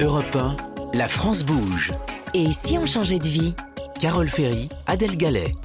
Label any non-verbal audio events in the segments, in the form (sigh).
Europe 1, la France bouge. Et si on changeait de vie? Carole Ferry, Adèle Gallet.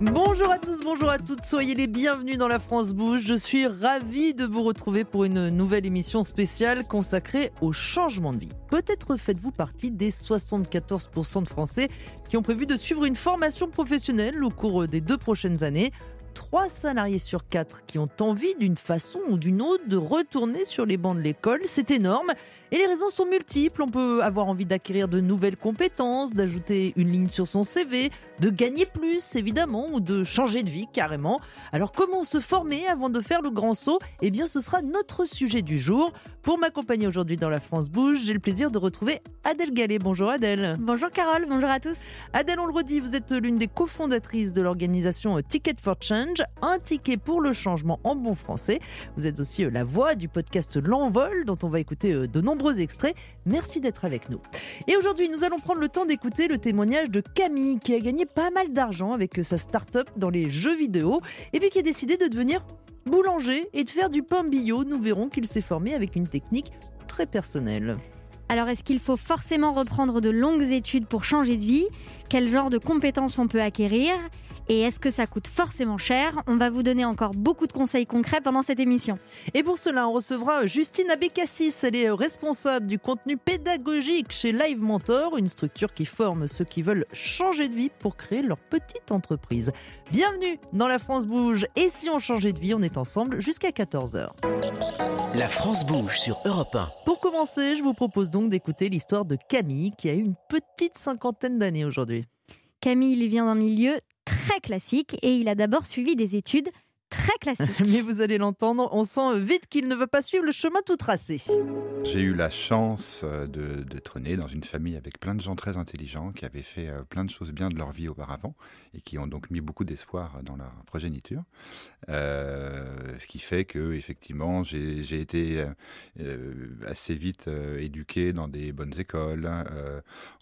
Bonjour à tous, bonjour à toutes, soyez les bienvenus dans la France Bouge. Je suis ravie de vous retrouver pour une nouvelle émission spéciale consacrée au changement de vie. Peut-être faites-vous partie des 74% de Français qui ont prévu de suivre une formation professionnelle au cours des deux prochaines années. 3 salariés sur 4 qui ont envie d'une façon ou d'une autre de retourner sur les bancs de l'école. C'est énorme. Et les raisons sont multiples. On peut avoir envie d'acquérir de nouvelles compétences, d'ajouter une ligne sur son CV, de gagner plus évidemment, ou de changer de vie carrément. Alors comment se former avant de faire le grand saut? Eh bien ce sera notre sujet du jour. Pour m'accompagner aujourd'hui dans la France Bouge, j'ai le plaisir de retrouver Adèle Gallet. Bonjour Adèle. Bonjour Carole, bonjour à tous. Adèle, on le redit, vous êtes l'une des cofondatrices de l'organisation Ticket for Change, un ticket pour le changement en bon français. Vous êtes aussi la voix du podcast L'Envol, dont on va écouter de nombreux extraits. Merci d'être avec nous. Et aujourd'hui, nous allons prendre le temps d'écouter le témoignage de Camille, qui a gagné pas mal d'argent avec sa start-up dans les jeux vidéo, et puis qui a décidé de devenir boulanger et de faire du pain bio. Nous verrons qu'il s'est formé avec une technique très personnelle. Alors, est-ce qu'il faut forcément reprendre de longues études pour changer de vie? Quel genre de compétences on peut acquérir? Et est-ce que ça coûte forcément cher On va vous donner encore beaucoup de conseils concrets pendant cette émission. Et pour cela, on recevra Justine Abécassis. Elle est responsable du contenu pédagogique chez Live Mentor, une structure qui forme ceux qui veulent changer de vie pour créer leur petite entreprise. Bienvenue dans La France Bouge. Et si on changeait de vie, on est ensemble jusqu'à 14h. La France bouge sur Europe 1. Pour commencer, je vous propose donc d'écouter l'histoire de Camille qui a une petite cinquantaine d'années aujourd'hui. Camille il vient d'un milieu très classique et il a d'abord suivi des études très classiques. (laughs) Mais vous allez l'entendre, on sent vite qu'il ne veut pas suivre le chemin tout tracé. J'ai eu la chance euh, de, de né dans une famille avec plein de gens très intelligents qui avaient fait euh, plein de choses bien de leur vie auparavant et qui ont donc mis beaucoup d'espoir dans leur progéniture. Euh, ce qui fait que effectivement j'ai été assez vite éduqué dans des bonnes écoles.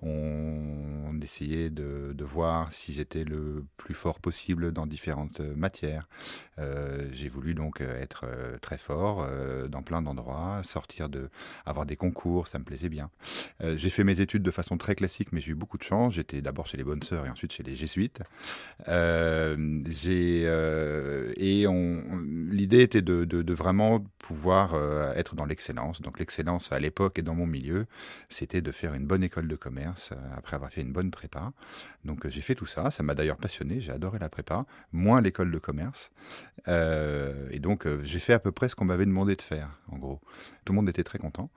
on, essayait de, de voir si j'étais le plus fort possible dans différentes matières. J'ai voulu donc être très fort dans plein d'endroits, sortir de avoir des concours, ça me plaisait bien. Euh, j'ai fait mes études de façon très classique, mais j'ai eu beaucoup de chance. J'étais d'abord chez les bonnes sœurs et ensuite chez les jésuites. Euh, j'ai euh, et l'idée était de, de, vraiment pouvoir être dans l'excellence. Donc l'excellence à l'époque et dans mon milieu, c'était de faire une bonne école de commerce après avoir fait une bonne prépa. Donc j'ai fait tout ça. Ça m'a d'ailleurs passionné. J'ai adoré la prépa, moins l'école de commerce. Et donc j'ai fait à peu près ce qu'on m'avait demandé de faire, en gros. Tout le monde était très content.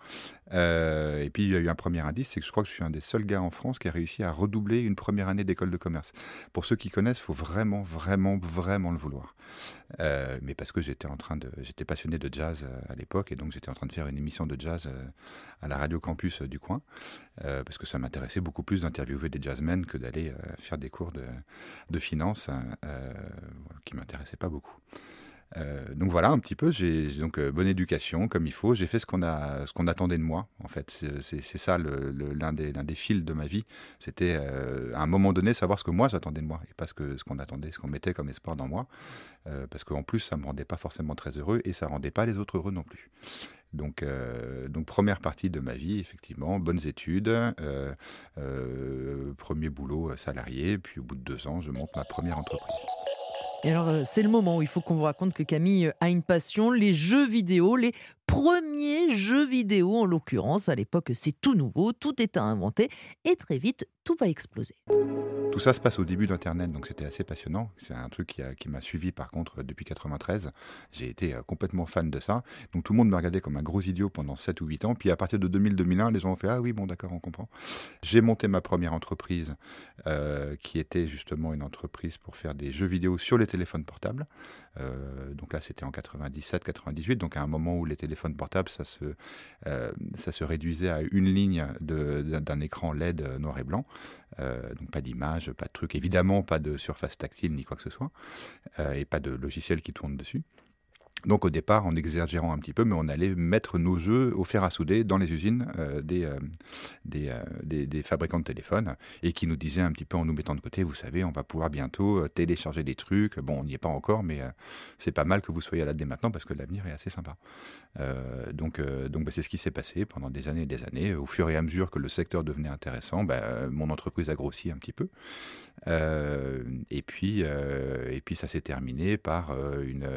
Euh, et puis il y a eu un premier indice, c'est que je crois que je suis un des seuls gars en France qui a réussi à redoubler une première année d'école de commerce. Pour ceux qui connaissent, il faut vraiment, vraiment, vraiment le vouloir. Euh, mais parce que j'étais en train de, j'étais passionné de jazz euh, à l'époque et donc j'étais en train de faire une émission de jazz à la radio campus du coin, parce que ça m'intéressait beaucoup plus d'interviewer des jazzmen que d'aller faire des cours de, de finance qui m'intéressaient pas beaucoup. Euh, donc voilà un petit peu, j'ai donc euh, bonne éducation comme il faut, j'ai fait ce qu'on a, ce qu'on attendait de moi en fait. C'est ça l'un des, des fils de ma vie. C'était euh, à un moment donné savoir ce que moi j'attendais de moi et pas ce que qu'on attendait, ce qu'on mettait comme espoir dans moi, parce qu'en plus ça me rendait pas forcément très heureux et ça rendait pas les autres heureux non plus. Donc, donc première partie de ma vie, effectivement, bonnes études, premier boulot salarié, puis au bout de deux ans, je monte ma première entreprise. Et alors, euh, c'est le moment où il faut qu'on vous raconte que Camille a une passion, les jeux vidéo, les premiers jeux vidéo en l'occurrence. À l'époque, c'est tout nouveau, tout est à inventer et très vite, tout va exploser. Tout ça se passe au début d'Internet, donc c'était assez passionnant. C'est un truc qui, m'a suivi par contre depuis 93. J'ai été euh, complètement fan de ça. Donc tout le monde me regardait comme un gros idiot pendant 7 ou 8 ans. Puis à partir de 2000-2001, les gens ont fait Ah oui, bon d'accord, on comprend. J'ai monté ma première entreprise euh, qui était justement une entreprise pour faire des jeux vidéo sur les téléphones portables. Euh, donc là, c'était en 97-98, donc à un moment où les téléphones portables, ça se, ça se réduisait à une ligne d'un écran LED noir et blanc. donc pas d'image pas de truc, évidemment pas de surface tactile ni quoi que ce soit, euh, et pas de logiciel qui tourne dessus. Donc au départ, en exagérant un petit peu, mais on allait mettre nos jeux au fer à souder dans les usines euh, euh, euh, des, des, fabricants de téléphones et qui nous disaient un petit peu en nous mettant de côté, vous savez, on va pouvoir bientôt télécharger des trucs. Bon, on n'y est pas encore, mais c'est pas mal que vous soyez là dès maintenant parce que l'avenir est assez sympa. donc donc bah, c'est ce qui s'est passé pendant des années et des années. Au fur et à mesure que le secteur devenait intéressant, bah, mon entreprise a grossi un petit peu. et, puis, et puis ça s'est terminé par une,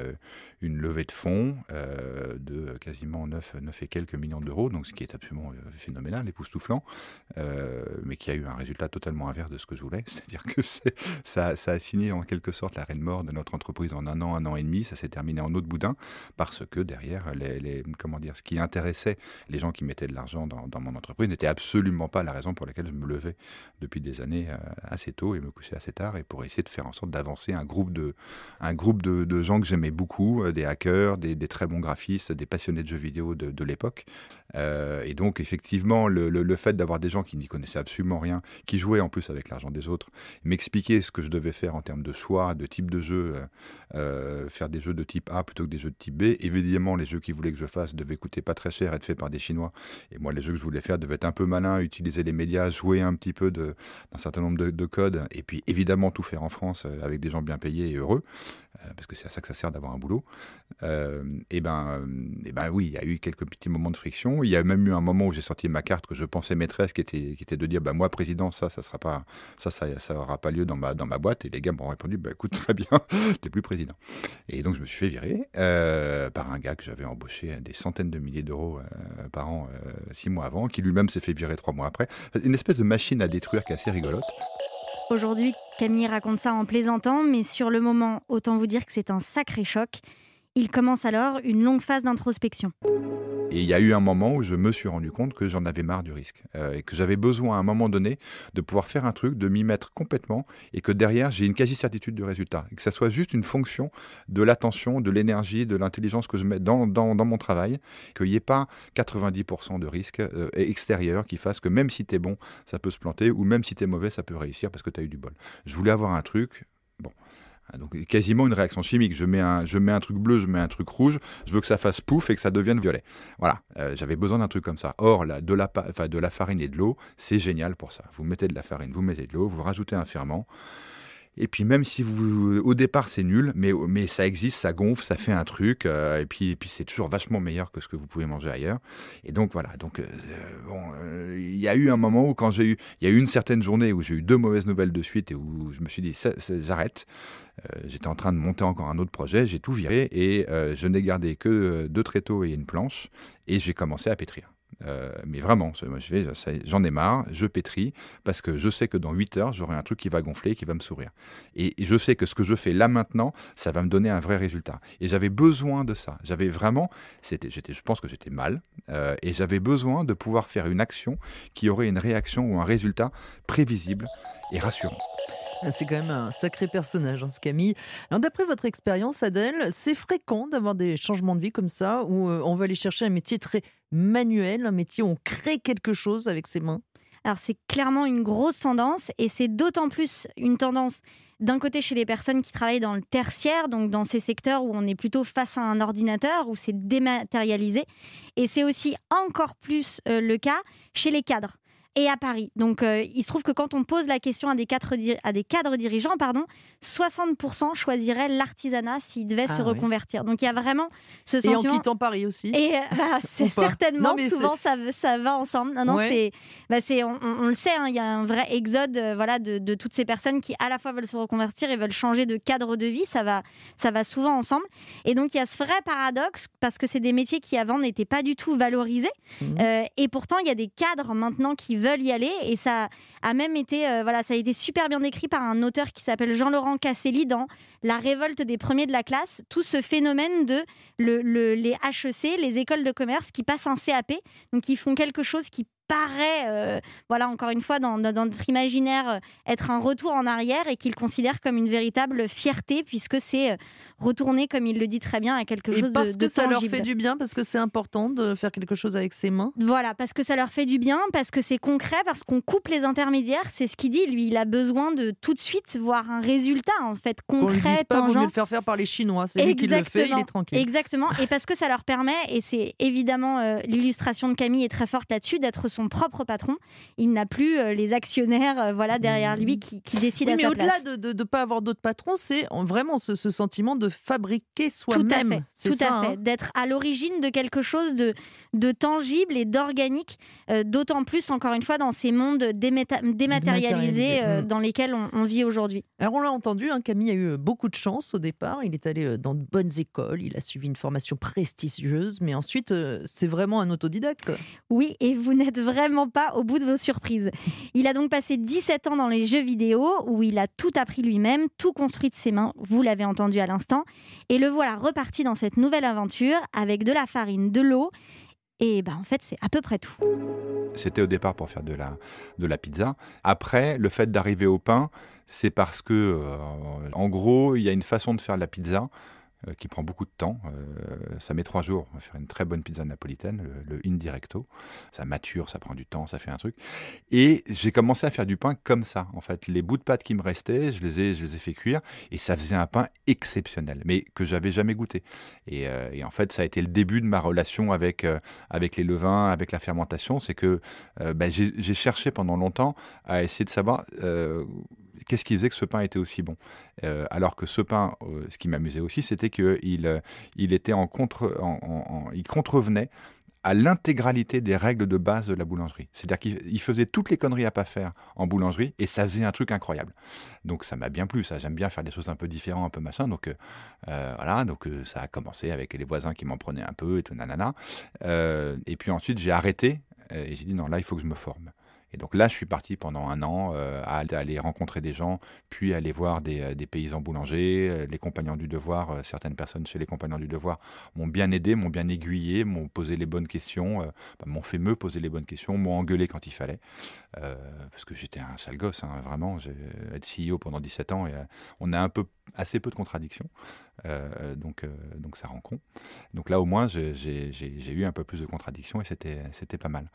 une levée de fonds euh, de quasiment 9, 9 et quelques millions d'euros, donc ce qui est absolument euh, phénoménal, époustouflant, euh, mais qui a eu un résultat totalement inverse de ce que je voulais. (laughs) C'est-à-dire que ça, a signé en quelque sorte la reine mort de notre entreprise en un an, un an et demi. Ça s'est terminé en eau de boudin parce que derrière, les, comment dire, ce qui intéressait les gens qui mettaient de l'argent dans, mon entreprise n'était absolument pas la raison pour laquelle je me levais depuis des années assez tôt et me couchais assez tard et pour essayer de faire en sorte d'avancer un groupe de, un groupe de, de gens que j'aimais beaucoup, des hackers des, très bons graphistes, des passionnés de jeux vidéo de, l'époque. Euh, et donc, effectivement, le, fait d'avoir des gens qui n'y connaissaient absolument rien, qui jouaient en plus avec l'argent des autres, m'expliquer ce que je devais faire en termes de choix, de type de jeu, euh, euh, faire des jeux de type A plutôt que des jeux de type B. Évidemment, les jeux qu'ils voulaient que je fasse devaient coûter pas très cher, être faits par des Chinois. Et moi, les jeux que je voulais faire devaient être un peu malins, utiliser les médias, jouer un petit peu d'un certain nombre de, de, codes, et puis évidemment tout faire en France avec des gens bien payés et heureux. Parce que c'est à ça que ça sert d'avoir un boulot. Euh, et ben, et ben oui, il y a eu quelques petits moments de friction. Il y a même eu un moment où j'ai sorti ma carte que je pensais maîtresse, qui était, de dire, bah, moi président, ça, ça sera pas, ça, ça, ça aura pas lieu dans ma, dans ma boîte. Et les gars m'ont répondu, bah, écoute, très bien, (laughs) t'es plus président. Et donc je me suis fait virer euh, par un gars que j'avais embauché à des centaines de milliers d'euros par an six mois avant, qui lui-même s'est fait virer trois mois après. Une espèce de machine à détruire qui est assez rigolote. Aujourd'hui, Camille raconte ça en plaisantant, mais sur le moment, autant vous dire que c'est un sacré choc. Il commence alors une longue phase d'introspection. Et il y a eu un moment où je me suis rendu compte que j'en avais marre du risque euh, et que j'avais besoin à un moment donné de pouvoir faire un truc, de m'y mettre complètement et que derrière j'ai une quasi-certitude du résultat. Et que ça soit juste une fonction de l'attention, de l'énergie, de l'intelligence que je mets dans, mon travail, qu'il n'y ait pas 90% de risque euh, extérieur qui fasse que même si tu es bon, ça peut se planter ou même si tu es mauvais, ça peut réussir parce que tu as eu du bol. Je voulais avoir un truc, bon, donc quasiment une réaction chimique. Je mets, un, je mets un truc bleu, je mets un truc rouge, je veux que ça fasse pouf et que ça devienne violet. Voilà, euh, j'avais besoin d'un truc comme ça. Or, la, de la farine et de l'eau, c'est génial pour ça. Vous mettez de la farine, vous mettez de l'eau, vous rajoutez un ferment. Et puis même si vous, au départ c'est nul, mais, mais ça existe, ça gonfle, ça fait un truc, euh, et puis, et puis c'est toujours vachement meilleur que ce que vous pouvez manger ailleurs. Et donc voilà, donc euh, bon, il y a eu un moment où quand j'ai eu, il y a eu une certaine journée où j'ai eu deux mauvaises nouvelles de suite et où je me suis dit j'arrête. Euh, j'étais en train de monter encore un autre projet, j'ai tout viré et euh, je n'ai gardé que euh, deux tréteaux et une planche et j'ai commencé à pétrir. Mais vraiment, j'en ai marre, je pétris, parce que je sais que dans 8 heures, j'aurai un truc qui va gonfler, qui va me sourire. Et, je sais que ce que je fais là maintenant, ça va me donner un vrai résultat. Et j'avais besoin de ça. J'avais vraiment, c'était, je pense que j'étais mal, et j'avais besoin de pouvoir faire une action qui aurait une réaction ou un résultat prévisible et rassurant. Ah, c'est quand même un sacré personnage, hein, ce Camille. D'après votre expérience, Adèle, c'est fréquent d'avoir des changements de vie comme ça, où euh, on va aller chercher un métier très manuel, un métier où on crée quelque chose avec ses mains. Alors c'est clairement une grosse tendance, et c'est d'autant plus une tendance d'un côté chez les personnes qui travaillent dans le tertiaire, donc dans ces secteurs où on est plutôt face à un ordinateur, où c'est dématérialisé, et c'est aussi encore plus euh, le cas chez les cadres et à Paris. Donc, euh, il se trouve que quand on pose la question à des cadres, à des cadres dirigeants, pardon, 60% choisiraient l'artisanat s'ils devaient se ah reconvertir. Donc, il y a vraiment ce sentiment. Et en quittant Paris aussi. Et euh, bah, (laughs) c'est certainement, souvent, ça, ça, va ensemble. Non, non, c'est, bah, on, le sait, hein, il y a un vrai exode euh, voilà, de, de, toutes ces personnes qui, à la fois, veulent se reconvertir et veulent changer de cadre de vie. Ça va, ça va souvent ensemble. Et donc, il y a ce vrai paradoxe parce que c'est des métiers qui, avant, n'étaient pas du tout valorisés. Mmh. et pourtant, il y a des cadres maintenant qui veulent y aller. Et ça a même été euh, voilà ça a été super bien décrit par un auteur qui s'appelle Jean-Laurent Casselli dans La révolte des premiers de la classe. Tout ce phénomène de le, les HEC les écoles de commerce qui passent un CAP donc qui font quelque chose qui paraît, voilà, encore une fois, dans, notre imaginaire, être un retour en arrière et qu'il considère comme une véritable fierté, puisque c'est retourner, comme il le dit très bien, à quelque chose parce de, que ça leur fait du bien, parce que c'est important de faire quelque chose avec ses mains. Voilà, parce que ça leur fait du bien, parce que c'est concret, parce qu'on coupe les intermédiaires. C'est ce qu'il dit. Lui, il a besoin de tout de suite voir un résultat en fait concret, On lui pas, le faire faire par les Chinois. C'est lui qui le fait, il est tranquille. Exactement. Et parce que ça leur permet, et c'est évidemment euh, l'illustration de Camille est très forte là-dessus, d'être son propre patron. Il n'a plus euh, les actionnaires, euh, voilà, derrière lui mmh. qui, qui décident oui, à sa place. Mais au-delà de ne pas avoir d'autres patrons, c'est vraiment ce, ce sentiment de fabriquer soi-même. Tout à fait, hein. d'être à l'origine de quelque chose de, de tangible et d'organique, euh, d'autant plus, encore une fois, dans ces mondes dématérialisés euh, mm. dans lesquels on, vit aujourd'hui. Alors on l'a entendu, hein, Camille a eu beaucoup de chance au départ, il est allé euh, dans de bonnes écoles, il a suivi une formation prestigieuse, mais ensuite c'est vraiment un autodidacte. Oui, et vous n'êtes vraiment pas au bout de vos surprises. Il a donc passé 17 ans dans les jeux vidéo, où il a tout appris lui-même, tout construit de ses mains, vous l'avez entendu à l'instant, et le voilà reparti dans cette nouvelle aventure avec de la farine, de l'eau et ben, en fait, c'est à peu près tout. C'était au départ pour faire de la, de la pizza. Après, le fait d'arriver au pain, c'est parce que, euh, en gros, il y a une façon de faire la pizza euh, qui prend beaucoup de temps. Euh, ça met trois jours à faire une très bonne pizza napolitaine, le, indirecto. Ça mature, ça prend du temps, ça fait un truc. Et j'ai commencé à faire du pain comme ça. En fait, les bouts de pâte qui me restaient, je les ai, je les ai fait cuire et ça faisait un pain exceptionnel, mais que j'avais jamais goûté. Et, euh, en fait, ça a été le début de ma relation avec, avec les levains, avec la fermentation. C'est que ben, j'ai cherché pendant longtemps à essayer de savoir qu'est-ce qui faisait que ce pain était aussi bon? Euh, Alors que ce pain, euh, ce qui m'amusait aussi, c'était qu'il euh, il était en contre, il contrevenait à l'intégralité des règles de base de la boulangerie. C'est-à-dire qu'il faisait toutes les conneries à pas faire en boulangerie et ça faisait un truc incroyable. Donc ça m'a bien plu, ça j'aime bien faire des choses un peu différentes, un peu machin. Donc voilà, donc ça a commencé avec les voisins qui m'en prenaient un peu et tout nanana. et puis ensuite j'ai arrêté et j'ai dit non là il faut que je me forme. Et donc là, je suis parti pendant un an euh, à aller rencontrer des gens, puis aller voir des, euh, paysans boulangers, euh, les compagnons du devoir. certaines personnes chez les compagnons du devoir m'ont bien aidé, m'ont bien aiguillé, m'ont posé les bonnes questions, bah, m'ont fait me poser les bonnes questions, m'ont engueulé quand il fallait. parce que j'étais un sale gosse, hein, vraiment. J'ai être CEO pendant 17 ans et on a un peu, assez peu de contradictions. Euh, donc, euh, donc ça rend con. Donc là, au moins, j'ai eu un peu plus de contradictions et c'était pas mal.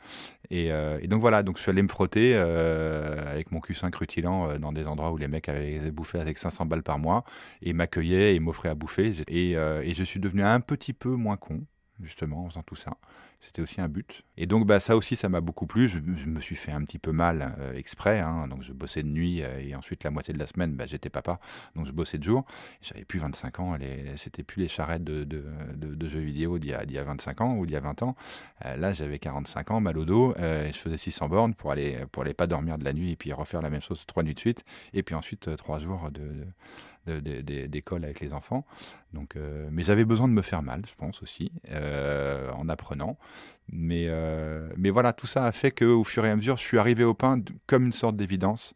Euh, et, donc voilà, donc je suis allé me frotter avec mon Q5 rutilant dans des endroits où les mecs avaient bouffé avec 500 balles par mois et m'accueillaient et m'offraient à bouffer. Et, et je suis devenu un petit peu moins con justement, en faisant tout ça. C'était aussi un but. Et donc, bah, ça aussi, ça m'a beaucoup plu. Je, me suis fait un petit peu mal euh, exprès. Hein. Donc, je bossais de nuit euh, et ensuite, la moitié de la semaine, bah, j'étais papa. Donc, je bossais de jour. J'avais plus 25 ans. C'était plus les charrettes de, jeux vidéo d'il y, y, a 25 ans ou d'il y a 20 ans. Euh, là, j'avais 45 ans, mal au dos. je faisais 600 bornes pour aller, pour aller pas dormir de la nuit et puis refaire la même chose trois nuits de suite. Et puis ensuite, trois jours de d'école avec les enfants. Donc, euh, mais j'avais besoin de me faire mal, je pense aussi, euh, en apprenant. Mais, euh, mais voilà, tout ça a fait qu'au fur et à mesure, je suis arrivé au pain comme une sorte d'évidence.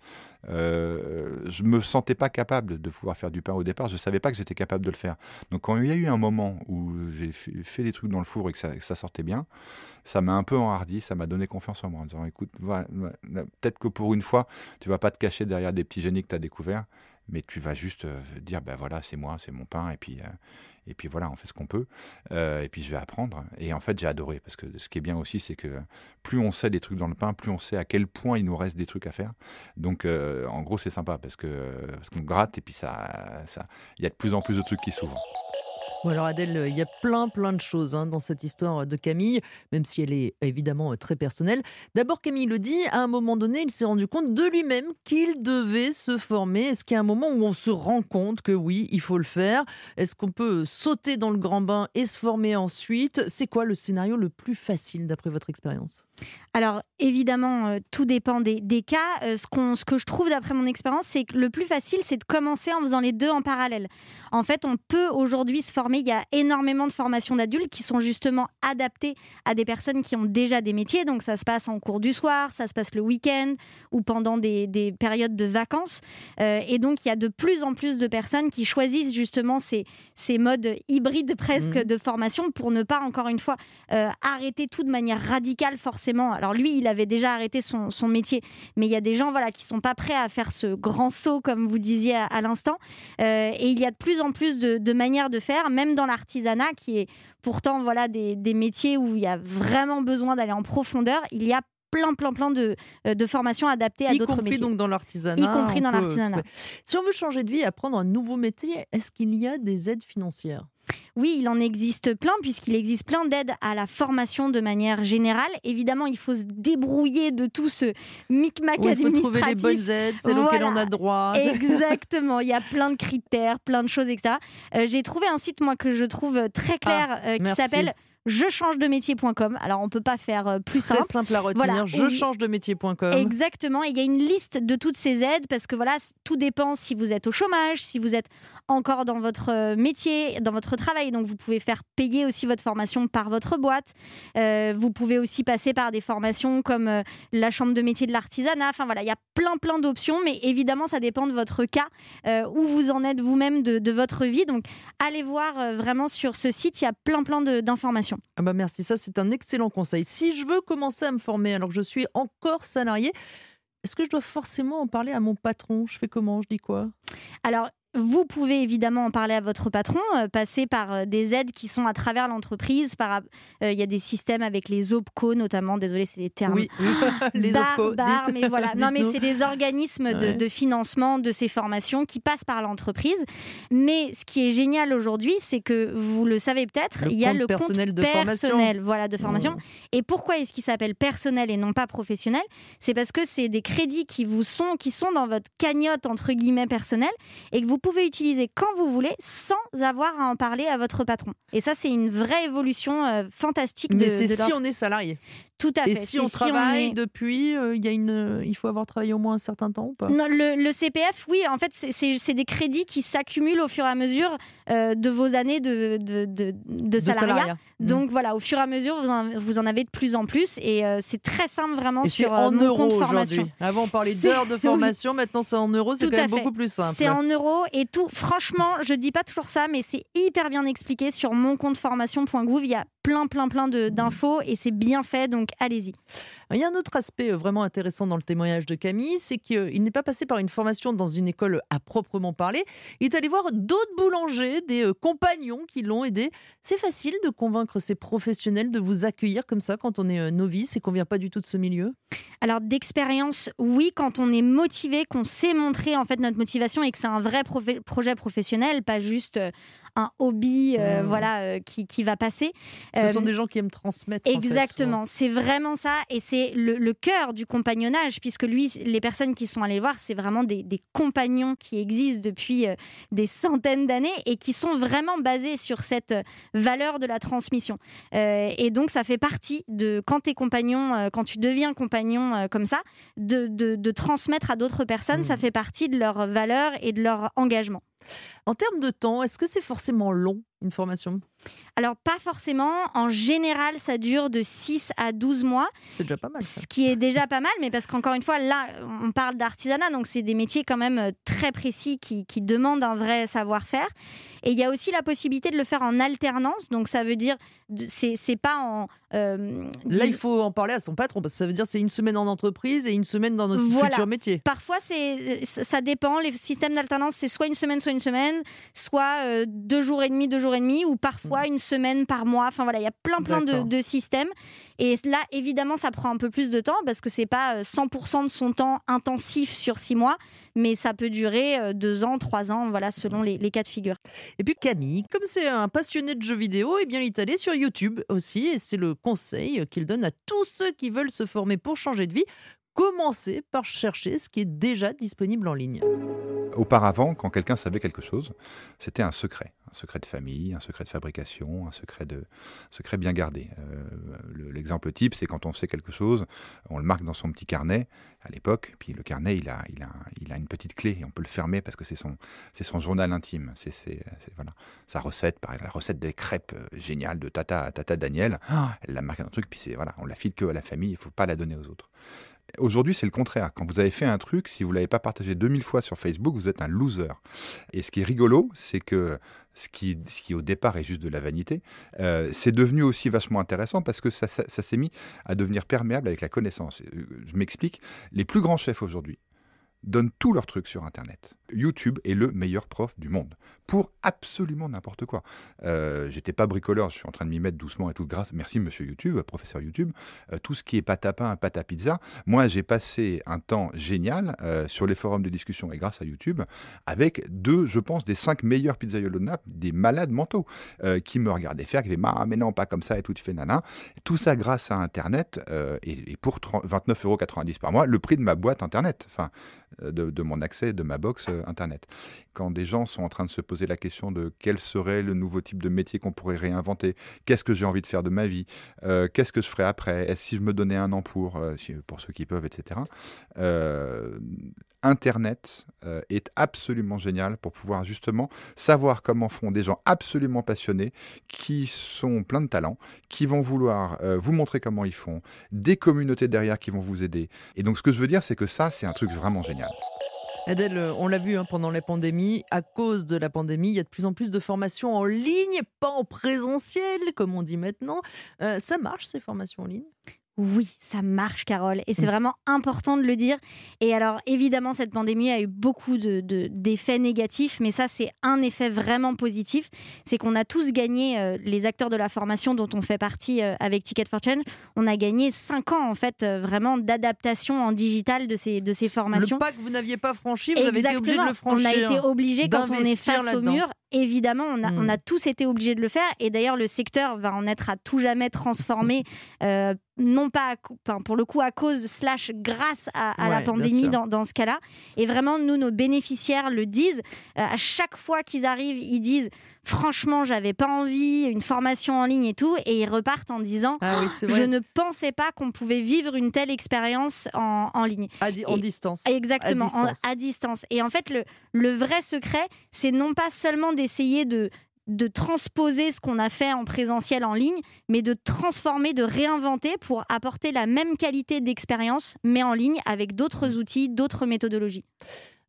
je me sentais pas capable de pouvoir faire du pain au départ. Je savais pas que j'étais capable de le faire. Donc quand il y a eu un moment où j'ai fait des trucs dans le four et que ça, sortait bien, ça m'a un peu enhardi, ça m'a donné confiance en moi en disant écoute, peut-être que pour une fois, tu vas pas te cacher derrière des petits génies que tu as découverts mais tu vas juste euh, dire ben voilà c'est moi c'est mon pain et puis euh, et puis voilà on fait ce qu'on peut. Euh, et puis je vais apprendre. Et en fait j'ai adoré parce que ce qui est bien aussi c'est que plus on sait des trucs dans le pain plus on sait à quel point il nous reste des trucs à faire. Donc en gros c'est sympa parce que parce qu'on gratte et puis ça ça il y a de plus en plus de trucs qui s'ouvrent Bon alors Adèle, il y a plein plein de choses hein, dans cette histoire de Camille, même si elle est évidemment très personnelle. D'abord Camille le dit, à un moment donné, il s'est rendu compte de lui-même qu'il devait se former. Est-ce qu'il y a un moment où on se rend compte que oui, il faut le faire? Est-ce qu'on peut sauter dans le grand bain et se former ensuite? C'est quoi le scénario le plus facile d'après votre expérience? Alors évidemment, euh, tout dépend des, cas. Euh, ce, ce, que je trouve d'après mon expérience, c'est que le plus facile, c'est de commencer en faisant les deux en parallèle. En fait, on peut aujourd'hui se former former. Il y a énormément de formations d'adultes qui sont justement adaptées à des personnes qui ont déjà des métiers. Donc ça se passe en cours du soir, ça se passe le week-end ou pendant des, des périodes de vacances. Euh, et donc il y a de plus en plus de personnes qui choisissent justement ces, ces modes hybrides presque Mhm. de formation pour ne pas encore une fois euh, arrêter tout de manière radicale forcément. Alors lui, il avait déjà arrêté son, son métier, mais il y a des gens voilà qui sont pas prêts à faire ce grand saut comme vous disiez à, à l'instant. Euh, et il y a de plus en plus de, de manières de faire, même dans l'artisanat qui est pourtant voilà des, des métiers où il y a vraiment besoin d'aller en profondeur. Il y a plein plein plein de, euh, de formations adaptées à y d'autres compris métiers. donc dans l'artisanat. Y compris dans l'artisanat. Si on veut changer de vie et apprendre un nouveau métier, est-ce qu'il y a des aides financières? Oui, il en existe plein, puisqu'il existe plein d'aides à la formation de manière générale. Évidemment, il faut se débrouiller de tout ce micmac Où il faut trouver les administratif. bonnes aides, celles auxquelles on a droit. (laughs) Exactement, il y a plein de critères, plein de choses, etc. Euh, J'ai trouvé un site, moi, que je trouve très clair, euh, qui Ah, s'appelle je change de métier.com. Alors, on peut pas faire euh, plus Très simple. simple à retenir. Voilà, Je change de métier.com. Exactement. Et Il y a une liste de toutes ces aides parce que voilà, tout dépend si vous êtes au chômage, si vous êtes encore dans votre euh, métier, dans votre travail. Donc, vous pouvez faire payer aussi votre formation par votre boîte. Euh, vous pouvez aussi passer par des formations comme euh, la chambre de métier de l'artisanat. Enfin, voilà, il y a plein, plein d'options. Mais évidemment, ça dépend de votre cas, euh, où vous en êtes vous-même de, de votre vie. Donc, allez voir vraiment sur ce site. Il y a plein, plein de- Ah bah merci, ça c'est un excellent conseil. Si je veux commencer à me former alors que je suis encore salarié, est-ce que je dois forcément en parler à mon patron? Je fais comment? Je dis quoi? Alors, vous pouvez évidemment en parler à votre patron, euh, passer par euh, des aides qui sont à travers l'entreprise. Par, euh, Il y a des systèmes avec les OPCO notamment. Désolé, c'est des termes Oui, (laughs) les barbares, OPCO. dites. mais voilà. Non, mais c'est des organismes de, Ouais. de financement de ces formations qui passent par l'entreprise. Mais ce qui est génial aujourd'hui, c'est que vous le savez peut-être, il y a le personnel compte de formation. personnel, voilà, de formation. Oh. Et pourquoi est-ce qu'il s'appelle personnel et non pas professionnel? C'est parce que c'est des crédits qui vous sont, qui sont dans votre cagnotte entre guillemets personnelle et que vous pouvez utiliser quand vous voulez sans avoir à en parler à votre patron. Et ça, c'est une vraie évolution euh, fantastique de, Mais c'est si on est salarié. Tout à Et fait. si C'est on travaille est- depuis, euh, il y a une, il faut avoir travaillé au moins un certain temps ou pas? Non, le, le CPF, oui, en fait, c'est- des crédits qui s'accumulent au fur et à mesure euh, de vos années de, de, de- de salariat. Mm. Donc voilà, au fur et à mesure, vous en, vous en avez de plus en plus et euh, c'est très simple vraiment Et sur euh, en mon euros compte formation. Avant, on parlait d'heures de (laughs) formation, maintenant c'est en euros, c'est quand même fait. beaucoup plus simple. C'est en euros et tout. Franchement, je dis pas toujours ça, mais c'est hyper bien expliqué sur mon compte formation.gouv. Il y a plein, plein, plein d'infos et c'est bien fait, donc allez-y. Il y a un autre aspect euh, vraiment intéressant dans le témoignage de Camille, c'est qu'il n'est pas passé par une formation dans une école à proprement parler. Il est allé voir d'autres boulangers, des euh, compagnons qui l'ont aidé. C'est facile de convaincre ces professionnels de vous accueillir comme ça quand on est euh, novice et qu'on vient pas du tout de ce milieu? Alors d'expérience, oui, quand on est motivé, qu'on sait montrer en fait notre motivation et que c'est un vrai projet professionnel, pas juste euh, un hobby, euh, Mmh. voilà, euh, qui, qui va passer. Ce Euh, sont des gens qui aiment transmettre. en fait, Exactement, c'est vraiment ça, et c'est le, le cœur du compagnonnage, puisque lui, les personnes qui sont allées le voir, c'est vraiment des, des compagnons qui existent depuis euh, des centaines d'années et qui sont vraiment basés sur cette euh, valeur de la transmission. Euh, et donc, ça fait partie de quand tu es compagnon, euh, quand tu deviens compagnon euh, comme ça, de, de- de transmettre à d'autres personnes, ça fait partie de leur valeur et de leur engagement. En termes de temps, est-ce que c'est forcément long une formation? Alors, pas forcément. En général, ça dure de 6 à 12 mois. C'est déjà pas mal. ça. Ce qui est déjà pas mal, mais parce qu'encore une fois, là, on parle d'artisanat, donc c'est des métiers quand même euh, très précis qui, qui demandent un vrai savoir-faire. Et il y a aussi la possibilité de le faire en alternance, donc ça veut dire, c'est pas en. euh, Là, il faut en parler à son patron parce que ça veut dire c'est une semaine en entreprise et une semaine dans notre Voilà. futur métier. Parfois, ça dépend. Les systèmes d'alternance, c'est soit une semaine, soit une semaine, soit euh, deux jours et demi, deux jours et demi, ou parfois une semaine par mois. Enfin voilà, il y a plein, plein de, systèmes. Et là, évidemment, ça prend un peu plus de temps parce que c'est pas euh, 100% de son temps intensif sur six mois, mais ça peut durer euh, deux ans, trois ans, voilà, selon les, les cas de figure. Et puis Camille, comme c'est un passionné de jeux vidéo, eh bien il est allé sur YouTube aussi et c'est le conseil qu'il donne à tous ceux qui veulent se former pour changer de vie. Commencez par chercher ce qui est déjà disponible en ligne. Auparavant, quand quelqu'un savait quelque chose, c'était un secret, un secret de famille, un secret de fabrication, un secret, de, secret bien gardé. Euh, l'exemple type, c'est quand on sait quelque chose, on le marque dans son petit carnet à l'époque, puis le carnet, il a, il, a, il a une petite clé et on peut le fermer parce que c'est son, son journal intime. C'est voilà, sa recette, par la recette des crêpes euh, géniales de Tata, Tata Daniel, ah, elle l'a marqué dans un truc, puis voilà, on la file que à la famille, il ne faut pas la donner aux autres. Aujourd'hui, c'est le contraire. Quand vous avez fait un truc, si vous ne l'avez pas partagé 2000 fois sur Facebook, vous êtes un loser. Et ce qui est rigolo, c'est que ce qui, ce qui au départ est juste de la vanité, euh, c'est devenu aussi vachement intéressant parce que ça, ça s'est mis à devenir perméable avec la connaissance. Euh, je m'explique, les plus grands chefs aujourd'hui donnent tous leurs trucs sur Internet. YouTube est le meilleur prof du monde pour absolument n'importe quoi. Euh, J'étais pas bricoleur, je suis en train de m'y mettre doucement et tout. Grâce, merci Monsieur YouTube, professeur YouTube. Euh, tout ce qui est pâte à pizza. Moi, j'ai passé un temps génial euh, sur les forums de discussion et grâce à YouTube avec deux, je pense, des cinq meilleurs pizzaiolos de Naples, des malades mentaux euh, qui me regardaient faire, qui disaient ah, mais non pas comme ça et tout, tu fais nana. Tout ça grâce à Internet et, et, pour 29,90 euros par mois, le prix de ma boîte Internet, enfin de, de mon accès, de ma box Internet. Quand des gens sont en train de se poser la question de quel serait le nouveau type de métier qu'on pourrait réinventer, qu'est-ce que j'ai envie de faire de ma vie, euh, qu'est-ce que je ferais après, est-ce si je me donnais un an pour, euh, pour ceux qui peuvent, etc. Euh, Internet est absolument génial pour pouvoir justement savoir comment font des gens absolument passionnés qui sont pleins de talent, qui vont vouloir vous montrer comment ils font, des communautés derrière qui vont vous aider. Et donc ce que je veux dire, c'est que ça, c'est un truc vraiment génial. Adèle, euh, on l'a vu hein, pendant la pandémie, à cause de la pandémie, il y a de plus en plus de formations en ligne, pas en présentiel, comme on dit maintenant. Euh, ça marche, ces formations en ligne? Oui, ça marche, Carole. Et c'est mm. vraiment important de le dire. Et alors, évidemment, cette pandémie a eu beaucoup d'effets de, négatifs, mais ça, c'est un effet vraiment positif. C'est qu'on a tous gagné, euh, les acteurs de la formation dont on fait partie euh, avec Ticket for Change, on a gagné cinq ans, en fait, euh, vraiment d'adaptation en digital de ces, de ces formations. Le pas que vous n'aviez pas franchi, vous avez été obligé de le franchir. On a été obligé, quand on est face au mur, évidemment, on a, on mm. a, tous été obligés de le faire. Et d'ailleurs, le secteur va en être à tout jamais transformé non pas pour le coup à cause slash grâce à, la pandémie dans, ce cas-là. Et vraiment, nous, nos bénéficiaires le disent. Euh, à chaque fois qu'ils arrivent, ils disent franchement, j'avais pas envie, une formation en ligne et tout, et ils repartent en disant ah (gasps) je ne pensais pas qu'on pouvait vivre une telle expérience en, ligne. en distance. Exactement, à distance. Et en fait, le, le vrai secret, c'est non pas seulement d'essayer de de transposer ce qu'on a fait en présentiel en ligne, mais de transformer, de réinventer pour apporter la même qualité d'expérience, mais en ligne avec d'autres outils, d'autres méthodologies.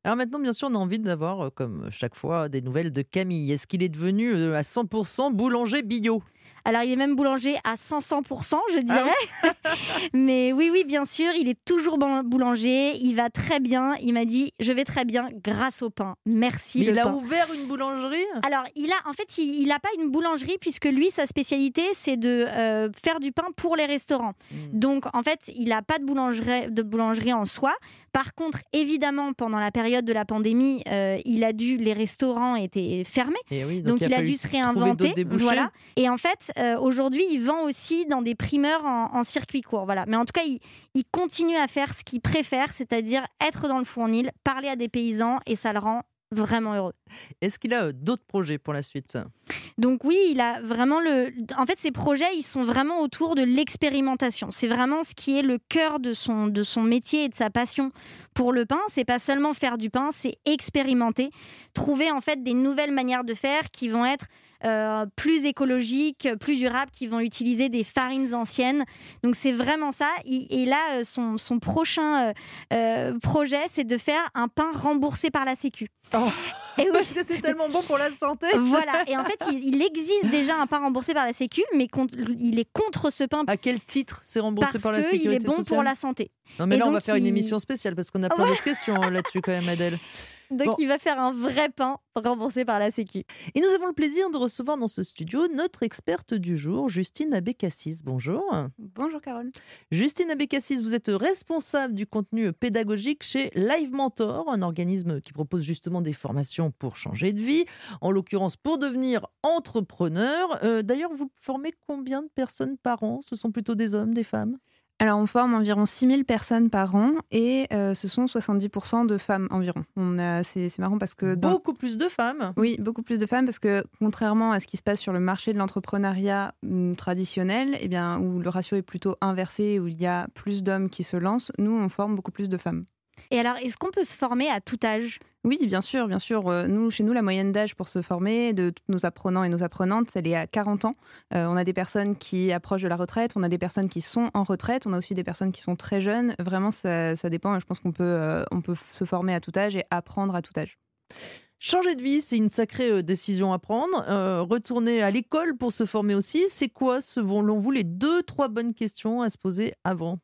Alors maintenant, bien sûr, on a envie d'avoir, euh, comme chaque fois, des nouvelles de Camille. Est-ce qu'il est devenu euh, à 100% boulanger bio? Alors, il est même boulanger à 500%, je dirais. Ah (laughs) Mais oui, oui, bien sûr, il est toujours boulanger. Il va très bien. Il m'a dit Je vais très bien grâce au pain. Merci. Mais il a ouvert une boulangerie? Alors, il a, en fait, il n'a pas une boulangerie puisque lui, sa spécialité, c'est de euh, faire du pain pour les restaurants. Hmm. Donc, en fait, il n'a pas de boulangerie, de boulangerie en soi. Par contre, évidemment, pendant la période de la pandémie, euh, il a dû, les restaurants étaient fermés, eh donc, il, a, dû se réinventer. Voilà. Et en fait, euh, aujourd'hui, il vend aussi dans des primeurs en, circuit court. Voilà. Mais en tout cas, il, il continue à faire ce qu'il préfère, c'est-à-dire être dans le fournil, parler à des paysans, et ça le rend vraiment heureux. Est-ce qu'il a euh, d'autres projets pour la suite? Donc oui, il a vraiment le. En fait, ses projets, ils sont vraiment autour de l'expérimentation. C'est vraiment ce qui est le cœur de son de son métier et de sa passion pour le pain. C'est pas seulement faire du pain, c'est expérimenter, trouver en fait des nouvelles manières de faire qui vont être euh, plus écologiques, plus durables, qui vont utiliser des farines anciennes. Donc c'est vraiment ça. Et là, euh, son, son prochain euh, projet, c'est de faire un pain remboursé par la Sécu. Oh, et parce que c'est tellement bon pour la santé. (laughs) Voilà. Et en fait, il, existe déjà un pain remboursé par la Sécu, mais il est contre ce pain. À quel titre c'est remboursé par la Sécurité Parce qu'il est bon pour la santé. Non, mais là, on va faire une émission spéciale parce qu'on a plein d'autres questions hein, là-dessus quand même, Adèle. (laughs) Donc il va faire un vrai pain remboursé par la Sécu. Et nous avons le plaisir de recevoir dans ce studio notre experte du jour, Justine Abécassis. Bonjour. Bonjour Carole. Justine Abécassis, vous êtes responsable du contenu pédagogique chez Live Mentor, un organisme qui propose justement des formations pour changer de vie, en l'occurrence pour devenir entrepreneur. Euh, d'ailleurs, vous formez combien de personnes par an? Ce sont plutôt des hommes, des femmes? Alors, on forme environ 6000 personnes par an et euh, ce sont 70% de femmes environ. c'est, marrant parce que. Beaucoup plus de femmes Oui, beaucoup plus de femmes parce que contrairement à ce qui se passe sur le marché de l'entrepreneuriat hum, traditionnel, eh bien, où le ratio est plutôt inversé, où il y a plus d'hommes qui se lancent, nous, on forme beaucoup plus de femmes. Et alors, est-ce qu'on peut se former à tout âge? Oui, bien sûr, bien sûr. Euh, nous, chez nous, la moyenne d'âge pour se former de tous nos apprenants et nos apprenantes, elle est à 40 ans. Euh, on a des personnes qui approchent de la retraite, on a des personnes qui sont en retraite, on a aussi des personnes qui sont très jeunes. Vraiment, ça, dépend. Je pense qu'on peut, euh, on peut se former à tout âge et apprendre à tout âge. Changer de vie, c'est une sacrée décision à prendre. retourner à l'école pour se former aussi, c'est quoi, selon vous, les deux, trois bonnes questions à se poser avant?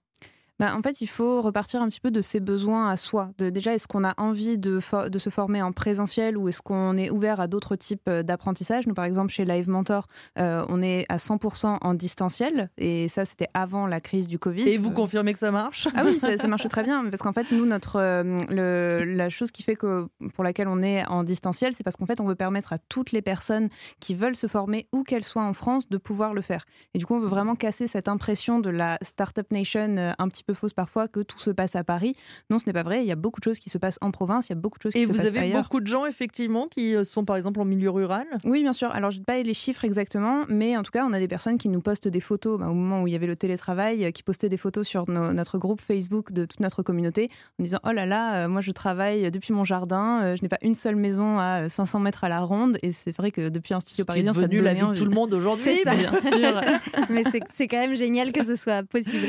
Bah, en fait, il faut repartir un petit peu de ses besoins à soi. De, déjà, est-ce qu'on a envie de, de, se former en présentiel ou est-ce qu'on est ouvert à d'autres types euh, d'apprentissage? Nous, par exemple, chez Live Mentor, euh, on est à 100% en distanciel et ça, c'était avant la crise du Covid. Et vous confirmez que ça marche? Ah oui, ça, (laughs) marche très bien parce qu'en fait, nous, notre, euh, le, la chose qui fait que pour laquelle on est en distanciel, c'est parce qu'en fait, on veut permettre à toutes les personnes qui veulent se former, où qu'elles soient en France, de pouvoir le faire. Et du coup, on veut vraiment casser cette impression de la Startup Nation un petit peu fausse parfois que tout se passe à Paris. Non, ce n'est pas vrai. Il y a beaucoup de choses qui se passent en province. Il y a beaucoup de choses qui se passent ailleurs. Et vous avez beaucoup de gens effectivement qui euh, sont par exemple en milieu rural? Oui, bien sûr. Alors je n'ai pas les chiffres exactement, mais en tout cas, on a des personnes qui nous postent des photos bah, au moment où il y avait le télétravail, euh, qui postaient des photos sur notre groupe Facebook de toute notre communauté en disant oh là là, euh, moi je travaille depuis mon jardin, je n'ai pas une seule maison à 500 mètres à la ronde. Et c'est vrai que depuis un studio parisien, ça devenu la vie de tout le monde aujourd'hui. C'est bien sûr. (laughs) mais c'est quand même génial que ce soit possible.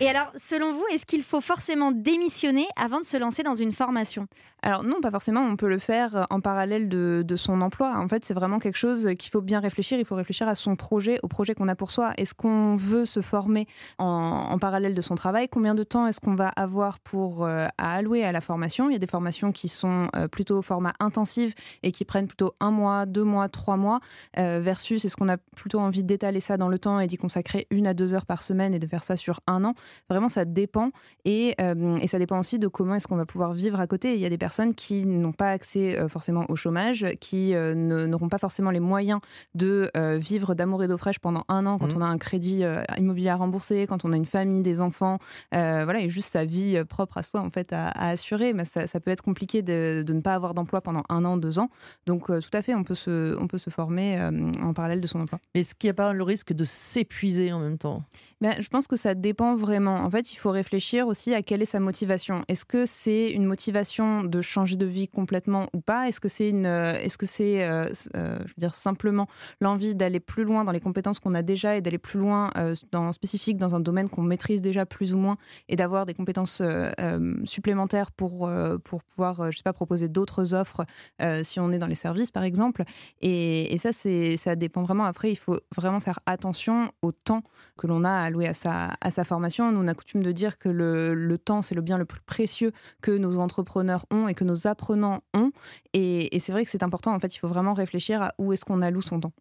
Et alors, selon vous, est-ce qu'il faut forcément démissionner avant de se lancer dans une formation? Alors non, pas forcément. On peut le faire euh, en parallèle de, son emploi. En fait, c'est vraiment quelque chose qu'il faut bien réfléchir. Il faut réfléchir à son projet, au projet qu'on a pour soi. Est-ce qu'on veut se former en, parallèle de son travail? Combien de temps est-ce qu'on va avoir pour euh, à allouer à la formation? Il y a des formations qui sont euh, plutôt au format intensif et qui prennent plutôt un mois, deux mois, trois mois, versus est-ce qu'on a plutôt envie d'étaler ça dans le temps et d'y consacrer une à deux heures par semaine et de faire ça sur un an? Vraiment, ça dépend. Euh, et, ça dépend aussi de comment est-ce qu'on va pouvoir vivre à côté. Il y a des personnes qui n'ont pas accès euh, forcément au chômage, qui euh, n'auront pas forcément les moyens de vivre d'amour et d'eau fraîche pendant un an quand mmh. on a un crédit immobilier à rembourser, quand on a une famille, des enfants, voilà, et juste sa vie propre à soi en fait à, assurer. Mais ça, peut être compliqué de, ne pas avoir d'emploi pendant un an, deux ans. Donc tout à fait, on peut se, on peut se former en parallèle de son emploi. Est-ce qu'il n'y a pas le risque de s'épuiser en même temps? Ben, Je pense que ça dépend vraiment. En fait, il faut réfléchir aussi à quelle est sa motivation. Est-ce que c'est une motivation de changer de vie complètement ou pas? Est-ce que c'est une, euh, est-ce que c'est, euh, euh, je veux dire simplement l'envie d'aller plus loin dans les compétences qu'on a déjà et d'aller plus loin dans spécifique dans un domaine qu'on maîtrise déjà plus ou moins et d'avoir des compétences supplémentaires pour pour pouvoir, je sais pas, proposer d'autres offres si on est dans les services par exemple? Et, et ça c'est, ça dépend vraiment. Après, il faut vraiment faire attention au temps que l'on a alloué à sa à sa formation. Nous on a coutume de dire que le, le temps, c'est le bien le plus précieux que nos entrepreneurs ont et que nos apprenants ont. Et, c'est vrai que c'est important. En fait, il faut vraiment réfléchir à où est-ce qu'on alloue son temps.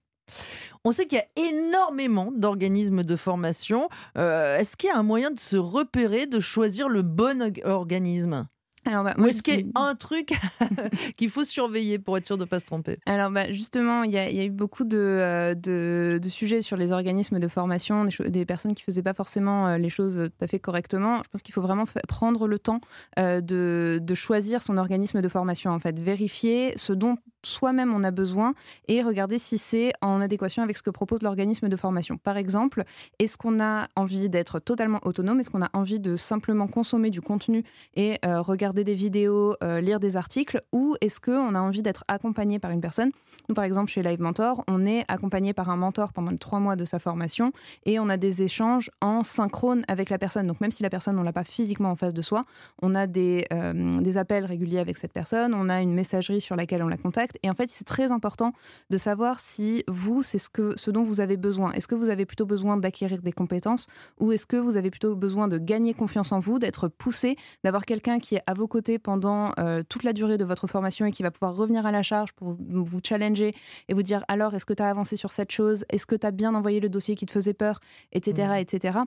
On sait qu'il y a énormément d'organismes de formation. Euh, est-ce qu'il y a un moyen de se repérer, de choisir le bon organisme? Alors, bah, Ou est-ce qu'il y a un truc (laughs) qu'il faut surveiller pour être sûr de ne pas se tromper? Alors, bah, justement, il y, a eu beaucoup euh, de, de, sujets sur les organismes de formation, des, personnes qui ne faisaient pas forcément euh, les choses tout à fait correctement. Je pense qu'il faut vraiment prendre le temps euh, de, de, choisir son organisme de formation, en fait. Vérifier ce dont soi-même on a besoin et regarder si c'est en adéquation avec ce que propose l'organisme de formation. Par exemple, est-ce qu'on a envie d'être totalement autonome? Est-ce qu'on a envie de simplement consommer du contenu et regarder des vidéos, euh, lire des articles, ou est-ce qu'on a envie d'être accompagné par une personne? Nous, par exemple, chez Live Mentor, on est accompagné par un mentor pendant trois mois de sa formation et on a des échanges en synchrone avec la personne. Donc, même si la personne, on l'a pas physiquement en face de soi, on a euh, des appels réguliers avec cette personne, on a une messagerie sur laquelle on la contacte. Et en fait, c'est très important de savoir si vous, c'est ce, que, ce dont vous avez besoin. Est-ce que vous avez plutôt besoin d'acquérir des compétences ou est-ce que vous avez plutôt besoin de gagner confiance en vous, d'être poussé, d'avoir quelqu'un qui est à vos côté pendant euh, toute la durée de votre formation et qui va pouvoir revenir à la charge pour vous challenger et vous dire alors est-ce que tu as avancé sur cette chose? Est-ce que tu as bien envoyé le dossier qui te faisait peur? Etc. etc.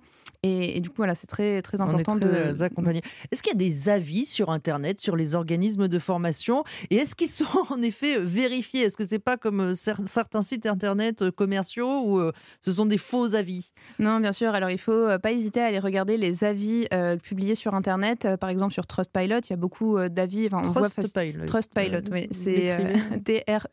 Et, du coup, voilà, c'est très, très important de les accompagner. Est-ce qu'il y a des avis sur Internet sur les organismes de formation? Et est-ce qu'ils sont (laughs) en effet pouvez vérifier Est-ce que c'est pas comme euh, certains sites internet euh, commerciaux où ce sont des faux avis? Non, bien sûr. Alors il faut pas hésiter à aller regarder les avis publiés sur internet. par exemple sur Trustpilot, il y a beaucoup d'avis. Enfin, Trustpilot. Trustpilot, oui. C'est T-R-U-S-T-P-I-L-O-T.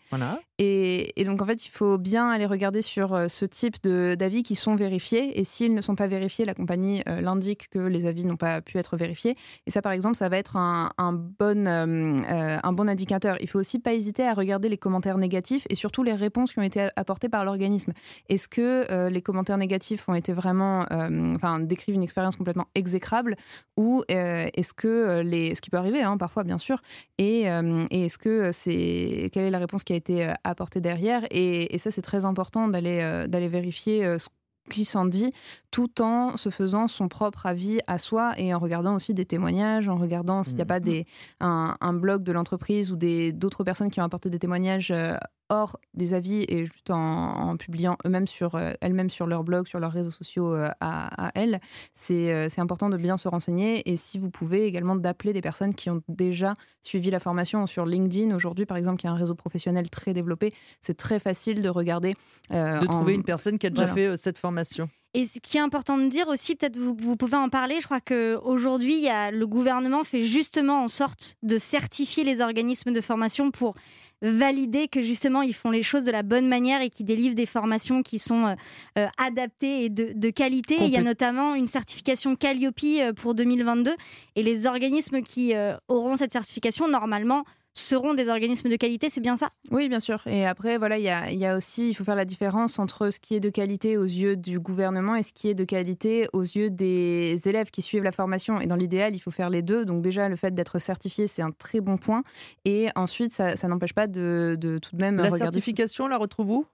(laughs) Voilà. Et, donc en fait, il faut bien aller regarder sur ce type d'avis qui sont vérifiés. Et s'ils ne sont pas vérifiés, la compagnie l'indique que les avis n'ont pas pu être vérifiés. Et ça, par exemple, ça va être un, bon, euh, euh, un bon indicateur. Il faut aussi pas hésiter à regarder les commentaires négatifs et surtout les réponses qui ont été apportées par l'organisme. Est-ce que euh, les commentaires négatifs ont été vraiment, enfin, décrivent une expérience complètement exécrable ou est-ce que les, ce qui peut arriver hein, parfois, bien sûr, et, et est-ce que c'est quelle est la réponse qui a été apportée derrière et, et ça, c'est très important d'aller d'aller vérifier ce qui s'en dit, tout en se faisant son propre avis à soi et en regardant aussi des témoignages, en regardant s'il n'y a pas mmh. des, un, un blog de l'entreprise ou d'autres personnes qui ont apporté des témoignages euh, hors des avis et juste en, publiant eux-mêmes sur euh, elles-mêmes sur leur blog, sur leurs réseaux sociaux euh, à, elles. C'est important de bien se renseigner et si vous pouvez également d'appeler des personnes qui ont déjà suivi la formation sur LinkedIn aujourd'hui par exemple qui a un réseau professionnel très développé, c'est très facile de regarder de trouver une personne qui a déjà fait cette formation. Et ce qui est important de dire aussi, peut-être vous, vous pouvez en parler, je crois qu'aujourd'hui, le gouvernement fait justement en sorte de certifier les organismes de formation pour valider que justement ils font les choses de la bonne manière et qu'ils délivrent des formations qui sont euh, euh, adaptées et de, qualité. il y a notamment une certification Calliope euh, pour 2022 et les organismes qui auront cette certification normalement seront des organismes de qualité, c'est bien ça? Oui, bien sûr. Et après, voilà, il y a, aussi, il faut faire la différence entre ce qui est de qualité aux yeux du gouvernement et ce qui est de qualité aux yeux des élèves qui suivent la formation. Et dans l'idéal, il faut faire les deux. Donc déjà, le fait d'être certifié, c'est un très bon point. Et ensuite, ça, n'empêche pas de, tout de même la certification, la retrouve-vous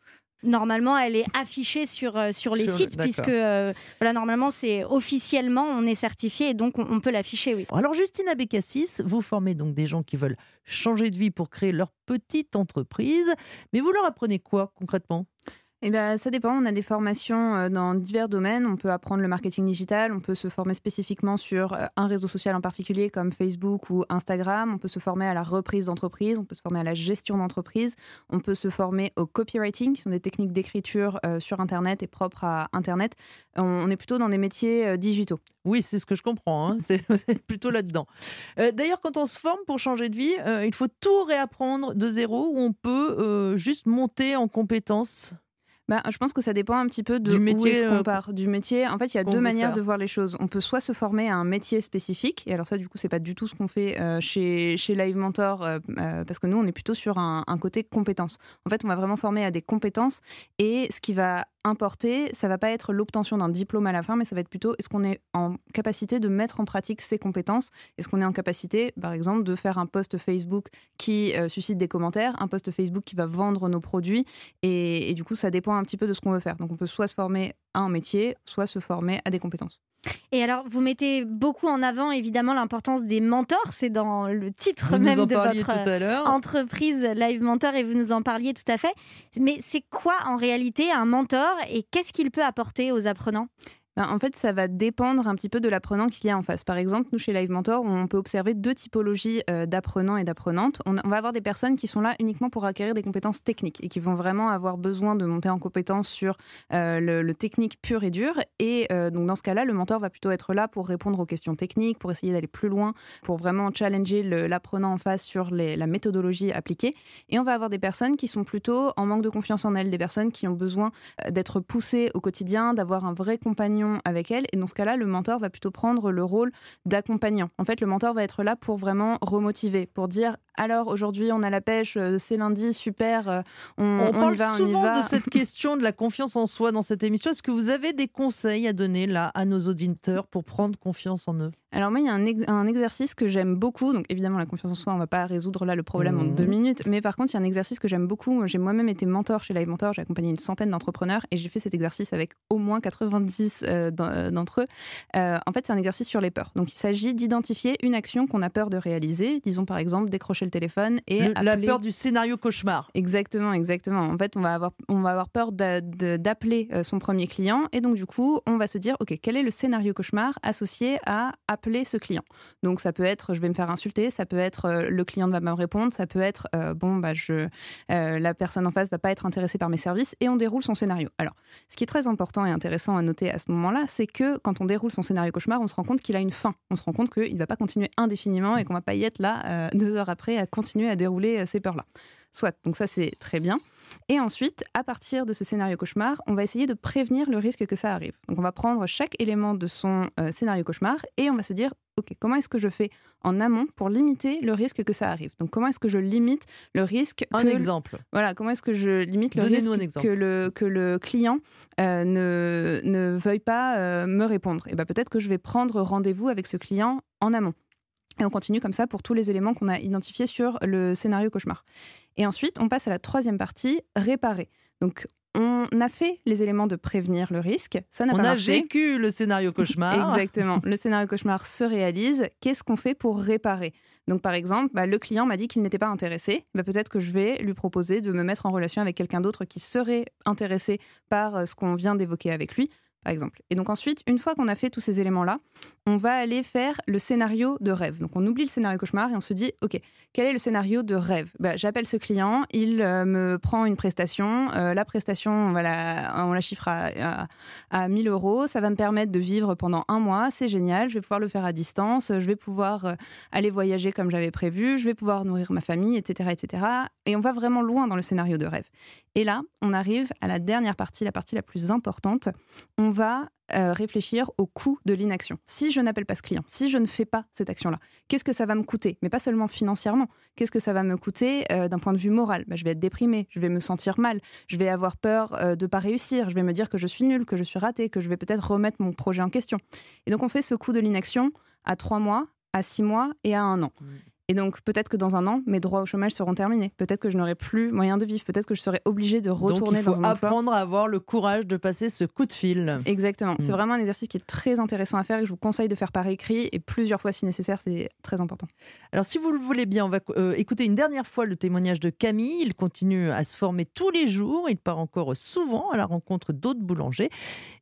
Normalement, elle est affichée sur, euh, sur les sites, puisque euh, voilà, normalement, c'est officiellement, on est certifié et donc on, peut l'afficher. Oui. Alors, Justine Abécassis, vous formez donc des gens qui veulent changer de vie pour créer leur petite entreprise, mais vous leur apprenez quoi concrètement? Eh bien, ça dépend. On a des formations euh, dans divers domaines. On peut apprendre le marketing digital. On peut se former spécifiquement sur euh, un réseau social en particulier comme Facebook ou Instagram. On peut se former à la reprise d'entreprise. On peut se former à la gestion d'entreprise. On peut se former au copywriting, qui sont des techniques d'écriture euh, sur Internet et propres à Internet. On est plutôt dans des métiers digitaux. Oui, c'est ce que je comprends. Hein. (laughs) C'est plutôt là-dedans. D'ailleurs, quand on se forme pour changer de vie, il faut tout réapprendre de zéro ou on peut juste monter en compétences? Bah, je pense que ça dépend un petit peu de du métier, où est-ce qu'on euh, part. Du métier, en fait, il y a deux manières de voir les choses. On peut soit se former à un métier spécifique, et alors ça, du coup, c'est pas du tout ce qu'on fait euh, chez, chez Live Mentor, euh, parce que nous, on est plutôt sur un, un côté compétences. En fait, on va vraiment former à des compétences, et ce qui va importer, ça va pas être l'obtention d'un diplôme à la fin, mais ça va être plutôt est-ce qu'on est en capacité de mettre en pratique ses compétences? Est-ce qu'on est en capacité, par exemple, de faire un post Facebook qui euh, suscite des commentaires, un post Facebook qui va vendre nos produits? Et, et du coup, ça dépend un petit peu de ce qu'on veut faire. Donc, on peut soit se former à un métier, soit se former à des compétences. Et alors, vous mettez beaucoup en avant évidemment l'importance des mentors. C'est dans le titre même de votre entreprise Live Mentor et vous nous en parliez tout à fait. Mais c'est quoi en réalité un mentor et qu'est-ce qu'il peut apporter aux apprenants? En fait, ça va dépendre un petit peu de l'apprenant qu'il y a en face. Par exemple, nous, chez Live Mentor, on peut observer deux typologies euh, d'apprenants et d'apprenantes. On, va avoir des personnes qui sont là uniquement pour acquérir des compétences techniques et qui vont vraiment avoir besoin de monter en compétence sur euh, le, technique pur et dur. Et euh, donc, dans ce cas-là, le mentor va plutôt être là pour répondre aux questions techniques, pour essayer d'aller plus loin, pour vraiment challenger l'apprenant en face sur la méthodologie appliquée. Et on va avoir des personnes qui sont plutôt en manque de confiance en elles, des personnes qui ont besoin d'être poussées au quotidien, d'avoir un vrai compagnon avec elle. Et dans ce cas-là, le mentor va plutôt prendre le rôle d'accompagnant. En fait, le mentor va être là pour vraiment remotiver, pour dire alors aujourd'hui on a la pêche, euh, c'est lundi, super, euh, on, on, parle y va, souvent de cette (laughs) question de la confiance en soi dans cette émission. Est-ce que vous avez des conseils à donner là à nos auditeurs pour prendre confiance en eux? Alors moi, il y a un, exercice que j'aime beaucoup. Donc évidemment, la confiance en soi, on va pas résoudre là le problème en deux mmh. minutes. Mais par contre, il y a un exercice que j'aime beaucoup. J'ai moi-même été mentor chez Live Mentor. J'ai accompagné une centaine d'entrepreneurs et j'ai fait cet exercice avec au moins 90 euh, d'entre eux. en fait, c'est un exercice sur les peurs. Donc il s'agit d'identifier une action qu'on a peur de réaliser. Disons par exemple décrocher le téléphone et Le- la appeler- peur du scénario cauchemar. Exactement, exactement. En fait, on va avoir, on va avoir peur d'appeler euh, son premier client et donc du coup, on va se dire, ok, quel est le scénario cauchemar associé à appeler ce client? Donc ça peut être, je vais me faire insulter, ça peut être, euh, le client ne va pas me répondre, ça peut être, euh, bon, bah, je, euh, la personne en face va pas être intéressée par mes services et on déroule son scénario. Alors, ce qui est très important et intéressant à noter à ce moment-là, c'est que quand on déroule son scénario cauchemar, on se rend compte qu'il a une fin. On se rend compte qu'il ne va pas continuer indéfiniment et qu'on va pas y être là deux heures après à continuer à dérouler euh, ces peurs-là. Soit, donc ça c'est très bien. Et ensuite, à partir de ce scénario cauchemar, on va essayer de prévenir le risque que ça arrive. Donc on va prendre chaque élément de son euh, scénario cauchemar et on va se dire, OK, comment est-ce que je fais en amont pour limiter le risque que ça arrive? Donc comment est-ce que je limite le risque Un que exemple. voilà, comment est-ce que je limite le risque un que le, que le client euh, ne, ne veuille pas euh, me répondre Et ben peut-être que je vais prendre rendez-vous avec ce client en amont. Et on continue comme ça pour tous les éléments qu'on a identifiés sur le scénario cauchemar. Et ensuite, on passe à la troisième partie, réparer. Donc, on a fait les éléments de prévenir le risque. Ça n'a On pas a marché. vécu le scénario cauchemar. Exactement. Le scénario cauchemar se réalise. Qu'est-ce qu'on fait pour réparer? Donc, par exemple, bah, le client m'a dit qu'il n'était pas intéressé. Bah, Peut-être que je vais lui proposer de me mettre en relation avec quelqu'un d'autre qui serait intéressé par euh, ce qu'on vient d'évoquer avec lui, par exemple. Et donc ensuite, une fois qu'on a fait tous ces éléments-là, on va aller faire le scénario de rêve. Donc on oublie le scénario cauchemar et on se dit, OK, quel est le scénario de rêve? Bah, J'appelle ce client, il euh, me prend une prestation. Euh, la prestation, on, va la, chiffre à, à, à 1000 euros. Ça va me permettre de vivre pendant un mois. C'est génial. Je vais pouvoir le faire à distance. Je vais pouvoir euh, aller voyager comme j'avais prévu. Je vais pouvoir nourrir ma famille, etc., etc. Et on va vraiment loin dans le scénario de rêve. Et là, on arrive à la dernière partie, la partie la plus importante. Va euh, réfléchir au coût de l'inaction. Si je n'appelle pas ce client, si je ne fais pas cette action-là, qu'est-ce que ça va me coûter? Mais pas seulement financièrement. Qu'est-ce que ça va me coûter euh, d'un point de vue moral? Bah, Je vais être déprimée, je vais me sentir mal, je vais avoir peur euh, de pas réussir, je vais me dire que je suis nulle, que je suis ratée, que je vais peut-être remettre mon projet en question. Et donc on fait ce coût de l'inaction à trois mois, à six mois et à un an. Et donc, peut-être que dans un an, mes droits au chômage seront terminés. Peut-être que je n'aurai plus moyen de vivre. Peut-être que je serai obligée de Donc retourner il faut dans un emploi. apprendre à avoir le courage de passer ce coup de fil. Exactement. C'est Mm. vraiment un exercice qui est très intéressant à faire et que je vous conseille de faire par écrit et plusieurs fois si nécessaire. C'est très important. Alors si vous le voulez bien, on va euh, écouter une dernière fois le témoignage de Camille. Il continue à se former tous les jours. Il part encore souvent à la rencontre d'autres boulangers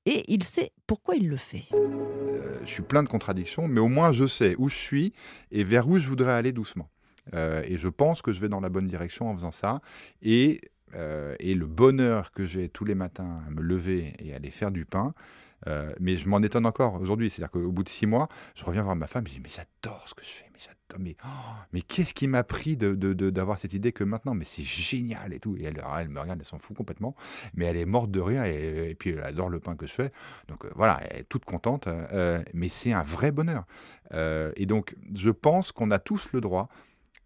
et il sait pourquoi il le fait. Euh, je suis plein de contradictions, mais au moins je sais où je suis et vers où je voudrais aller doucement. Euh, et je pense que je vais dans la bonne direction en faisant ça. Et, euh, et le bonheur que j'ai tous les matins à me lever et aller faire du pain, euh, mais je m'en étonne encore aujourd'hui. C'est-à-dire qu'au bout de six mois, je reviens voir ma femme je dis Mais j'adore ce que je fais, mais j'adore. Mais, oh, mais qu'est-ce qui m'a pris d'avoir de, de, cette idée que maintenant, mais c'est génial et tout. Et elle, elle me regarde, elle s'en fout complètement. Mais elle est morte de rire et, puis elle adore le pain que je fais. Donc euh, voilà, elle est toute contente. euh, mais c'est un vrai bonheur. Euh, et donc, je pense qu'on a tous le droit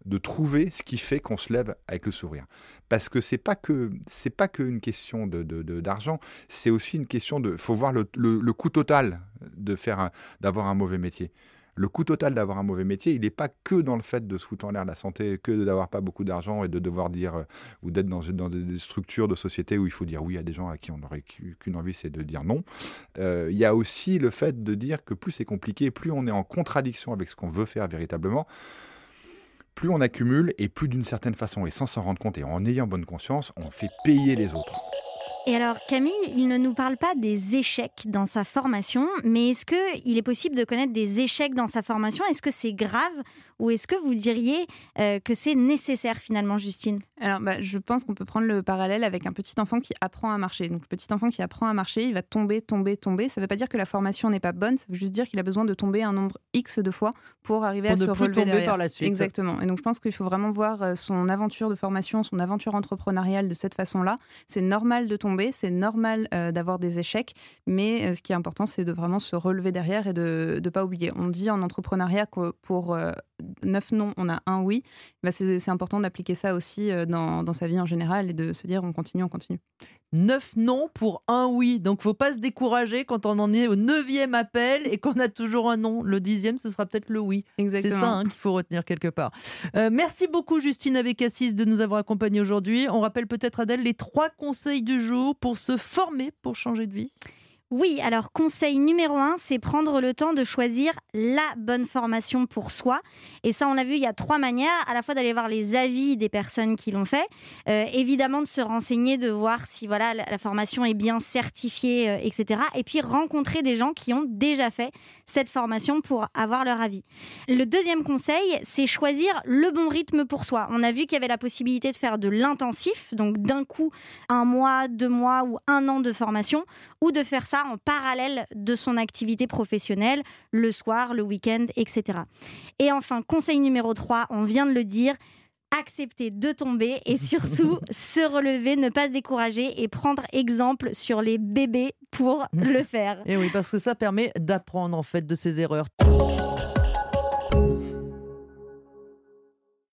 de trouver ce qui fait qu'on se lève avec le sourire. Parce que c'est pas que c'est pas qu'une question de, d'argent, c'est aussi une question de. faut voir le, le- le coût total de faire d'avoir un mauvais métier. Le coût total d'avoir un mauvais métier, il n'est pas que dans le fait de se foutre en l'air la santé, que d'avoir pas beaucoup d'argent et de devoir dire, euh, ou d'être dans, des structures de société où il faut dire oui à des gens à qui on n'aurait qu'une envie, c'est de dire non. Euh, Il y a aussi le fait de dire que plus c'est compliqué, plus on est en contradiction avec ce qu'on veut faire véritablement, plus on accumule et plus d'une certaine façon, et sans s'en rendre compte et en ayant bonne conscience, on fait payer les autres. Et alors Camille, il ne nous parle pas des échecs dans sa formation, mais est-ce qu'il est possible de connaître des échecs dans sa formation? Est-ce que c'est grave ou est-ce que vous diriez euh, que c'est nécessaire finalement, Justine? Alors, bah, je pense qu'on peut prendre le parallèle avec un petit enfant qui apprend à marcher. Donc, le petit enfant qui apprend à marcher, il va tomber, tomber, tomber. Ça ne veut pas dire que la formation n'est pas bonne, ça veut juste dire qu'il a besoin de tomber un nombre X de fois pour arriver Pour à ne se plus relever tomber derrière. par la suite. Exactement. Et donc, je pense qu'il faut vraiment voir euh, son aventure de formation, son aventure entrepreneuriale de cette façon-là. C'est normal de tomber, c'est normal euh, d'avoir des échecs, mais euh, ce qui est important, c'est de vraiment se relever derrière et de ne pas oublier. On dit en entrepreneuriat que pour euh, neuf non, on a un oui. Bah, c'est important d'appliquer ça aussi euh, dans, dans sa vie en général et de se dire on continue, on continue. Neuf non pour un oui. Donc faut pas se décourager quand on en est au neuvième appel et qu'on a toujours un non. Le dixième, ce sera peut-être le oui. C'est ça hein, qu'il faut retenir quelque part. Euh, merci beaucoup Justine Abécassis de nous avoir accompagnés aujourd'hui. On rappelle peut-être Adèle les trois conseils du jour pour se former pour changer de vie. Oui, alors conseil numéro un, c'est prendre le temps de choisir la bonne formation pour soi. Et ça, on a vu, il y a trois manières. À la fois d'aller voir les avis des personnes qui l'ont fait, euh, évidemment de se renseigner, de voir si voilà la, formation est bien certifiée, euh, etc. Et puis rencontrer des gens qui ont déjà fait cette formation pour avoir leur avis. Le deuxième conseil, c'est choisir le bon rythme pour soi. On a vu qu'il y avait la possibilité de faire de l'intensif, donc d'un coup un mois, deux mois ou un an de formation, ou de faire ça en parallèle de son activité professionnelle, le soir, le week-end, etc. Et enfin, conseil numéro 3, on vient de le dire, accepter de tomber et (laughs) surtout se relever, ne pas se décourager et prendre exemple sur les bébés pour (laughs) le faire. Et oui, parce que ça permet d'apprendre en fait de ses erreurs.